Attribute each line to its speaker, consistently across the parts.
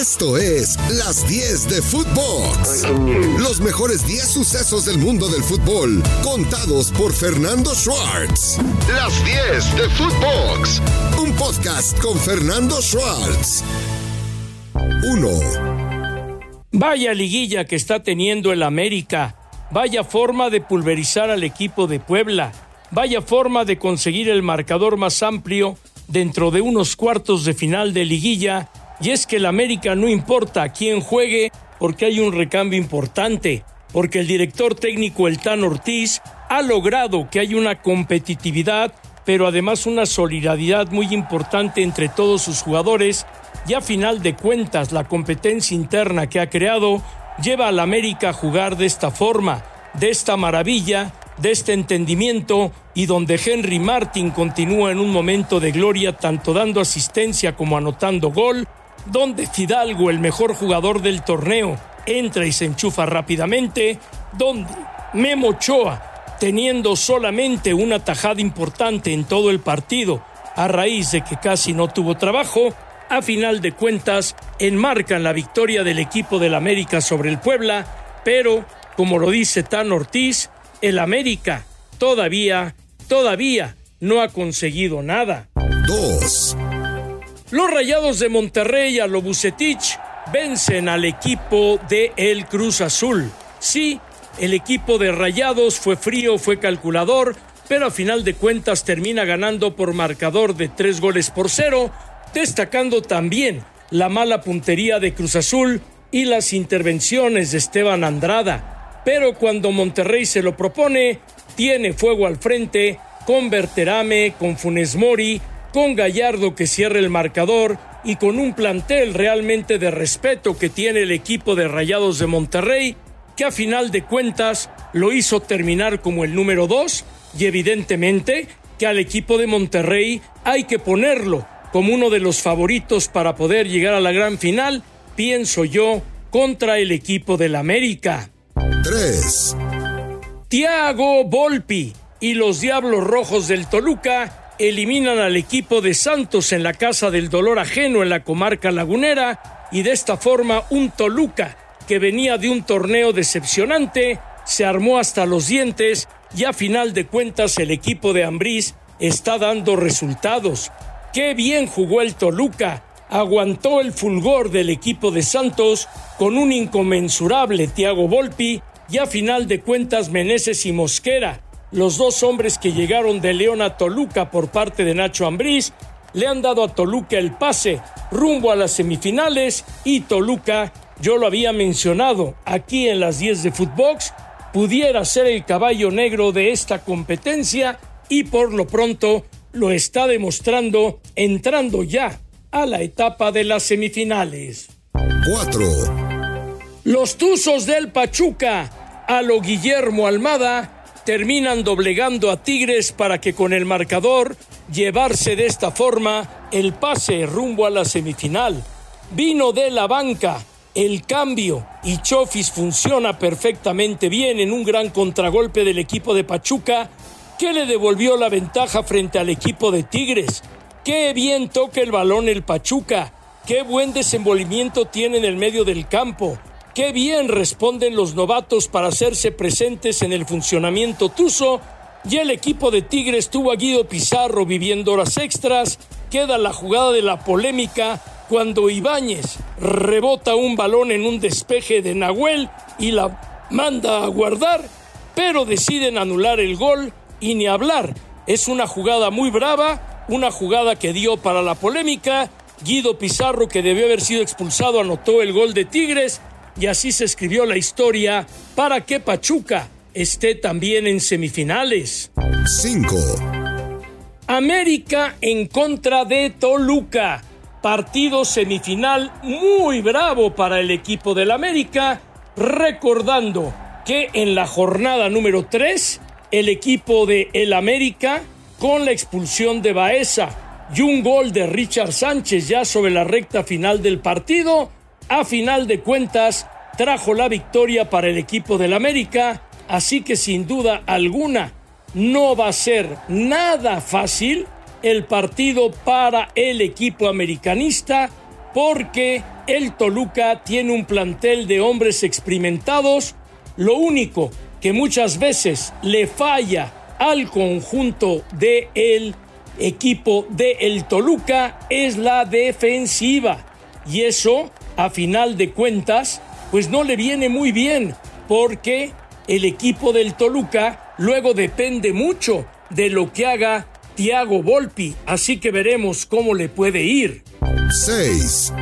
Speaker 1: Esto es Las 10 de Footbox. Los mejores 10 sucesos del mundo del fútbol, contados por Fernando Schwartz. Las 10 de Footbox. Un podcast con Fernando Schwartz. 1.
Speaker 2: Vaya liguilla que está teniendo el América. Vaya forma de pulverizar al equipo de Puebla. Vaya forma de conseguir el marcador más amplio dentro de unos cuartos de final de liguilla y es que el América no importa quién juegue porque hay un recambio importante, porque el director técnico El Tan Ortiz ha logrado que haya una competitividad, pero además una solidaridad muy importante entre todos sus jugadores. Y a final de cuentas la competencia interna que ha creado lleva al América a jugar de esta forma, de esta maravilla, de este entendimiento y donde Henry Martin continúa en un momento de gloria tanto dando asistencia como anotando gol, donde Fidalgo, el mejor jugador del torneo, entra y se enchufa rápidamente, donde Memo Ochoa, teniendo solamente una tajada importante en todo el partido, a raíz de que casi no tuvo trabajo, a final de cuentas enmarcan la victoria del equipo del América sobre el Puebla, pero, como lo dice Tan Ortiz, el América todavía, todavía no ha conseguido nada.
Speaker 1: 2.
Speaker 2: Los Rayados de Monterrey a Lobucetich vencen al equipo de El Cruz Azul. Sí, el equipo de Rayados fue frío, fue calculador, pero a final de cuentas termina ganando por marcador de tres goles por cero, destacando también la mala puntería de Cruz Azul y las intervenciones de Esteban Andrada. Pero cuando Monterrey se lo propone, tiene fuego al frente con Berterame, con Funes Mori, con Gallardo que cierra el marcador y con un plantel realmente de respeto que tiene el equipo de Rayados de Monterrey, que a final de cuentas lo hizo terminar como el número dos y evidentemente que al equipo de Monterrey hay que ponerlo como uno de los favoritos para poder llegar a la gran final, pienso yo, contra el equipo del América.
Speaker 1: 3.
Speaker 2: Tiago Volpi y los Diablos Rojos del Toluca eliminan al equipo de Santos en la Casa del Dolor Ajeno en la comarca lagunera y de esta forma un Toluca que venía de un torneo decepcionante se armó hasta los dientes y a final de cuentas el equipo de Ambriz está dando resultados. Qué bien jugó el Toluca, aguantó el fulgor del equipo de Santos con un inconmensurable Thiago Volpi y a final de cuentas Meneses y Mosquera los dos hombres que llegaron de León a Toluca por parte de Nacho Ambriz le han dado a Toluca el pase rumbo a las semifinales y Toluca, yo lo había mencionado aquí en las 10 de Footbox, pudiera ser el caballo negro de esta competencia y por lo pronto lo está demostrando entrando ya a la etapa de las semifinales.
Speaker 1: 4.
Speaker 2: Los Tuzos del Pachuca, a lo Guillermo Almada, terminan doblegando a Tigres para que con el marcador llevarse de esta forma el pase rumbo a la semifinal. Vino de la banca el cambio y Chofis funciona perfectamente bien en un gran contragolpe del equipo de Pachuca que le devolvió la ventaja frente al equipo de Tigres. Qué bien toca el balón el Pachuca, qué buen desenvolvimiento tiene en el medio del campo. Qué bien responden los novatos para hacerse presentes en el funcionamiento tuso. Y el equipo de Tigres tuvo a Guido Pizarro viviendo horas extras. Queda la jugada de la polémica cuando Ibáñez rebota un balón en un despeje de Nahuel y la manda a guardar, pero deciden anular el gol y ni hablar. Es una jugada muy brava, una jugada que dio para la polémica. Guido Pizarro, que debió haber sido expulsado, anotó el gol de Tigres y así se escribió la historia para que Pachuca esté también en semifinales.
Speaker 1: 5.
Speaker 2: América en contra de Toluca. Partido semifinal muy bravo para el equipo del América, recordando que en la jornada número 3 el equipo de El América con la expulsión de Baeza y un gol de Richard Sánchez ya sobre la recta final del partido a final de cuentas trajo la victoria para el equipo del América, así que sin duda alguna no va a ser nada fácil el partido para el equipo americanista porque el Toluca tiene un plantel de hombres experimentados. Lo único que muchas veces le falla al conjunto del el equipo de el Toluca es la defensiva. Y eso, a final de cuentas, pues no le viene muy bien, porque el equipo del Toluca luego depende mucho de lo que haga Thiago Volpi, así que veremos cómo le puede ir.
Speaker 1: 6.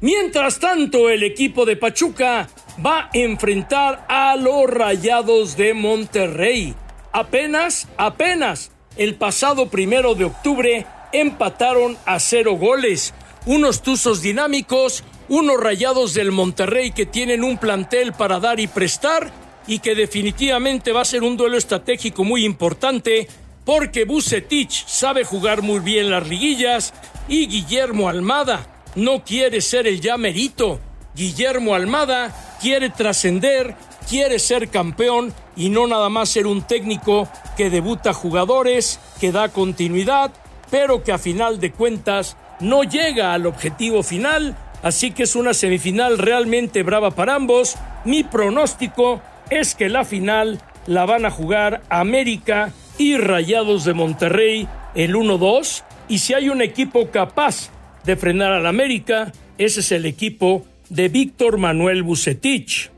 Speaker 2: Mientras tanto, el equipo de Pachuca va a enfrentar a los Rayados de Monterrey. Apenas, apenas, el pasado primero de octubre empataron a cero goles. Unos tuzos dinámicos, unos Rayados del Monterrey que tienen un plantel para dar y prestar y que definitivamente va a ser un duelo estratégico muy importante porque Bucetich sabe jugar muy bien las liguillas y Guillermo Almada no quiere ser el ya merito. Guillermo Almada quiere trascender, quiere ser campeón y no nada más ser un técnico que debuta jugadores, que da continuidad, pero que a final de cuentas no llega al objetivo final. Así que es una semifinal realmente brava para ambos. Mi pronóstico es que la final la van a jugar América y Rayados de Monterrey el 1-2 y si hay un equipo capaz de frenar al América, ese es el equipo de Víctor Manuel Bucetich.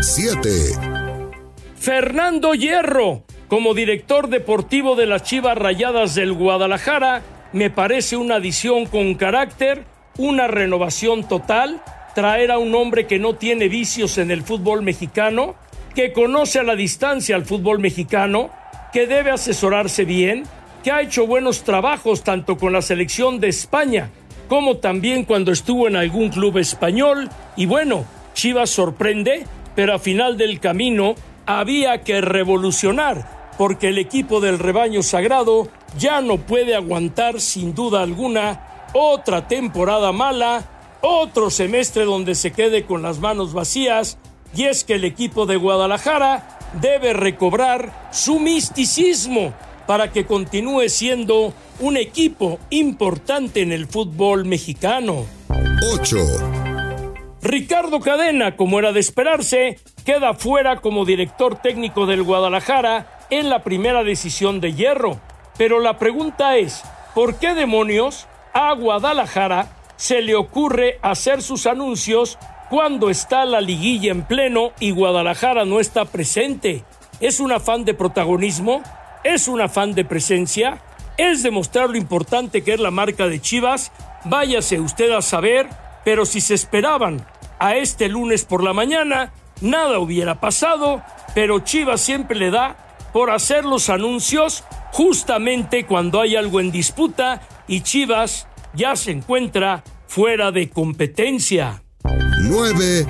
Speaker 1: 7.
Speaker 2: Fernando Hierro, como director deportivo de las Chivas Rayadas del Guadalajara, me parece una adición con carácter, una renovación total, traer a un hombre que no tiene vicios en el fútbol mexicano, que conoce a la distancia al fútbol mexicano, que debe asesorarse bien, que ha hecho buenos trabajos tanto con la selección de España como también cuando estuvo en algún club español. Y bueno, Chivas sorprende, pero a final del camino había que revolucionar, porque el equipo del rebaño sagrado ya no puede aguantar sin duda alguna otra temporada mala, otro semestre donde se quede con las manos vacías y es que el equipo de Guadalajara debe recobrar su misticismo para que continúe siendo un equipo importante en el fútbol mexicano.
Speaker 1: 8.
Speaker 2: Ricardo Cadena, como era de esperarse, queda fuera como director técnico del Guadalajara en la primera decisión de hierro. Pero la pregunta es, ¿por qué demonios a Guadalajara se le ocurre hacer sus anuncios cuando está la liguilla en pleno y Guadalajara no está presente. ¿Es un afán de protagonismo? ¿Es un afán de presencia? ¿Es demostrar lo importante que es la marca de Chivas? Váyase usted a saber, pero si se esperaban a este lunes por la mañana, nada hubiera pasado, pero Chivas siempre le da por hacer los anuncios justamente cuando hay algo en disputa y Chivas ya se encuentra fuera de competencia.
Speaker 1: 9.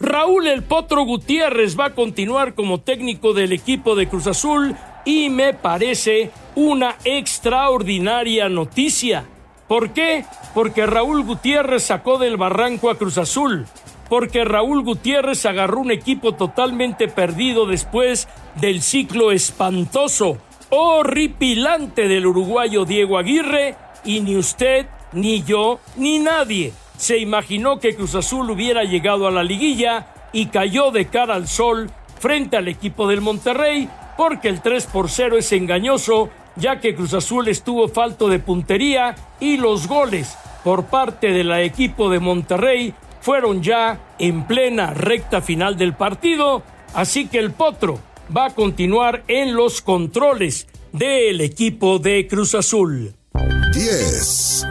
Speaker 2: Raúl El Potro Gutiérrez va a continuar como técnico del equipo de Cruz Azul y me parece una extraordinaria noticia. ¿Por qué? Porque Raúl Gutiérrez sacó del barranco a Cruz Azul. Porque Raúl Gutiérrez agarró un equipo totalmente perdido después del ciclo espantoso, horripilante del uruguayo Diego Aguirre y ni usted, ni yo, ni nadie se imaginó que Cruz Azul hubiera llegado a la liguilla y cayó de cara al sol frente al equipo del Monterrey porque el 3 por 0 es engañoso ya que Cruz Azul estuvo falto de puntería y los goles por parte del equipo de Monterrey fueron ya en plena recta final del partido, así que el Potro va a continuar en los controles del equipo de Cruz Azul.
Speaker 1: 10.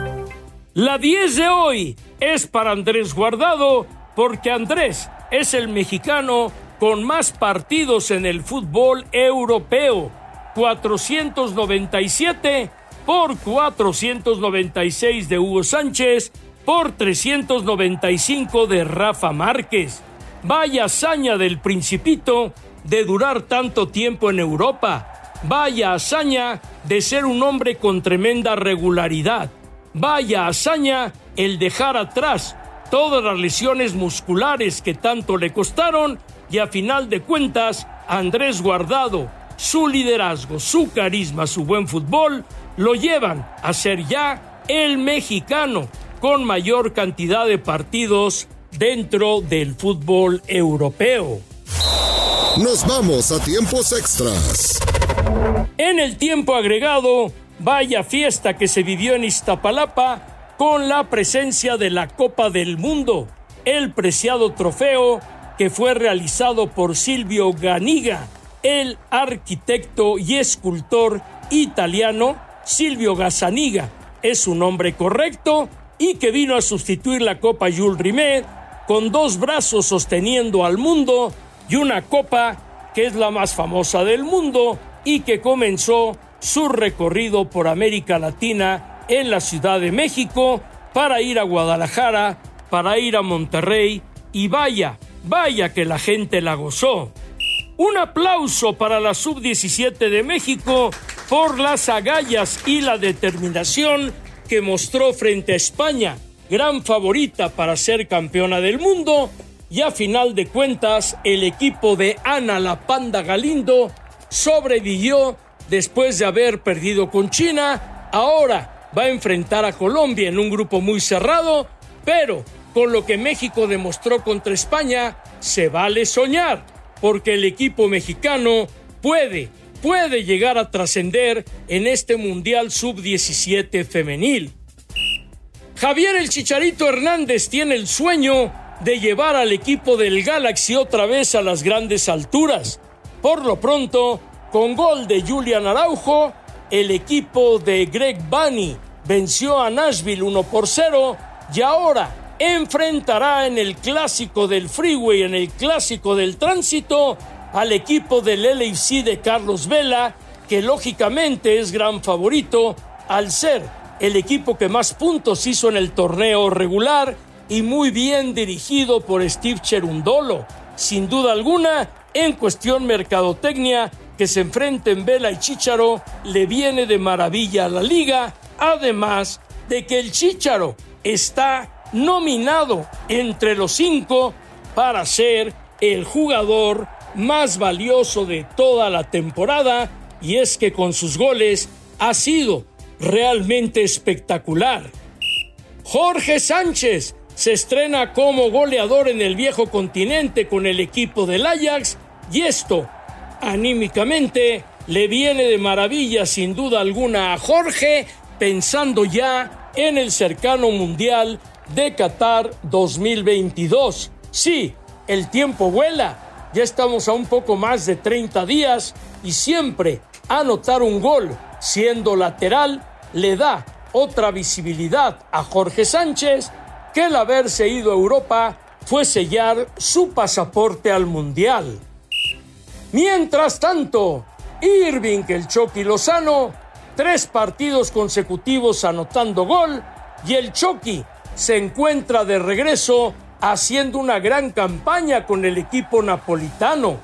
Speaker 2: La 10 de hoy es para Andrés Guardado porque Andrés es el mexicano con más partidos en el fútbol europeo. 497 por 496 de Hugo Sánchez por 395 de Rafa Márquez. Vaya hazaña del principito de durar tanto tiempo en Europa. Vaya hazaña de ser un hombre con tremenda regularidad. Vaya hazaña el dejar atrás todas las lesiones musculares que tanto le costaron y a final de cuentas Andrés Guardado, su liderazgo, su carisma, su buen fútbol lo llevan a ser ya el mexicano con mayor cantidad de partidos dentro del fútbol europeo.
Speaker 1: Nos vamos a tiempos extras.
Speaker 2: En el tiempo agregado, vaya fiesta que se vivió en Iztapalapa con la presencia de la Copa del Mundo, el preciado trofeo que fue realizado por Silvio Ganiga, el arquitecto y escultor italiano Silvio Gazzaniga. Es su nombre correcto y que vino a sustituir la Copa Jules Rimet con dos brazos sosteniendo al mundo y una copa que es la más famosa del mundo y que comenzó su recorrido por América Latina en la Ciudad de México para ir a Guadalajara, para ir a Monterrey y vaya, vaya que la gente la gozó. Un aplauso para la sub-17 de México por las agallas y la determinación que mostró frente a España, gran favorita para ser campeona del mundo, y a final de cuentas el equipo de Ana la Panda Galindo sobrevivió después de haber perdido con China, ahora va a enfrentar a Colombia en un grupo muy cerrado, pero con lo que México demostró contra España, se vale soñar, porque el equipo mexicano puede, puede llegar a trascender en este Mundial Sub-17 femenil. Javier el Chicharito Hernández tiene el sueño de llevar al equipo del Galaxy otra vez a las grandes alturas. Por lo pronto, con gol de Julian Araujo, el equipo de Greg Bunny venció a Nashville 1 por 0 y ahora enfrentará en el clásico del Freeway, en el clásico del tránsito, al equipo del LAFC de Carlos Vela, que lógicamente es gran favorito al ser el equipo que más puntos hizo en el torneo regular y muy bien dirigido por Steve Cherundolo. Sin duda alguna, en cuestión mercadotecnia, que se enfrenten Vela y Chicharo le viene de maravilla a la liga, además de que el Chicharo está nominado entre los cinco para ser el jugador más valioso de toda la temporada y es que con sus goles ha sido realmente espectacular. Jorge Sánchez se estrena como goleador en el viejo continente con el equipo del Ajax y esto, anímicamente, le viene de maravilla sin duda alguna a Jorge, pensando ya en el cercano Mundial de Qatar 2022. Sí, el tiempo vuela, ya estamos a un poco más de 30 días y siempre anotar un gol siendo lateral le da otra visibilidad a Jorge Sánchez que el haberse ido a Europa fue sellar su pasaporte al Mundial. Mientras tanto, Irving el Chucky Lozano, tres partidos consecutivos anotando gol, y el Chucky se encuentra de regreso haciendo una gran campaña con el equipo napolitano.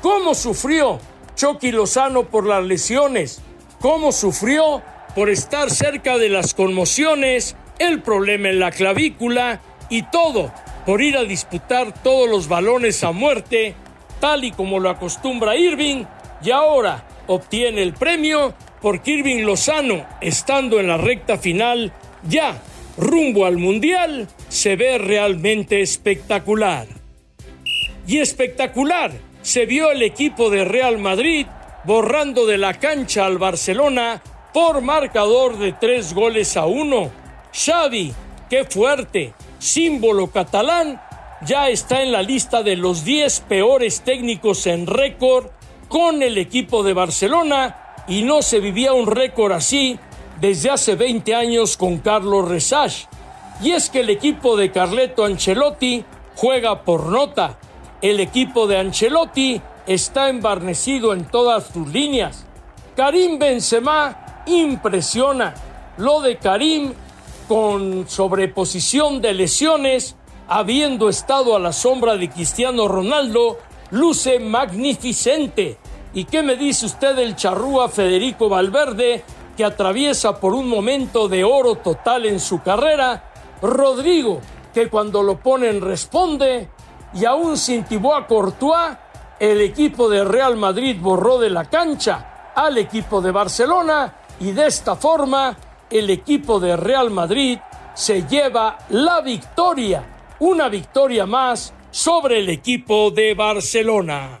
Speaker 2: ¿Cómo sufrió Chucky Lozano por las lesiones? ¿Cómo sufrió por estar cerca de las conmociones el problema en la clavícula y todo por ir a disputar todos los balones a muerte, tal y como lo acostumbra Irving, y ahora obtiene el premio porque Irving Lozano, estando en la recta final, ya rumbo al Mundial, se ve realmente espectacular. Y espectacular se vio el equipo de Real Madrid borrando de la cancha al Barcelona por marcador de tres goles a uno Xavi, qué fuerte, símbolo catalán, ya está en la lista de los 10 peores técnicos en récord con el equipo de Barcelona y no se vivía un récord así desde hace 20 años con Carlos Resach. Y es que el equipo de Carleto Ancelotti juega por nota. El equipo de Ancelotti está embarnecido en todas sus líneas. Karim Benzema impresiona. Lo de Karim con sobreposición de lesiones, habiendo estado a la sombra de Cristiano Ronaldo, luce magnificente. ¿Y qué me dice usted del charrúa Federico Valverde, que atraviesa por un momento de oro total en su carrera? Rodrigo, que cuando lo ponen responde, y aún sin Thibaut Courtois, el equipo de Real Madrid borró de la cancha al equipo de Barcelona y de esta forma el equipo de Real Madrid se lleva la victoria, una victoria más sobre el equipo de Barcelona.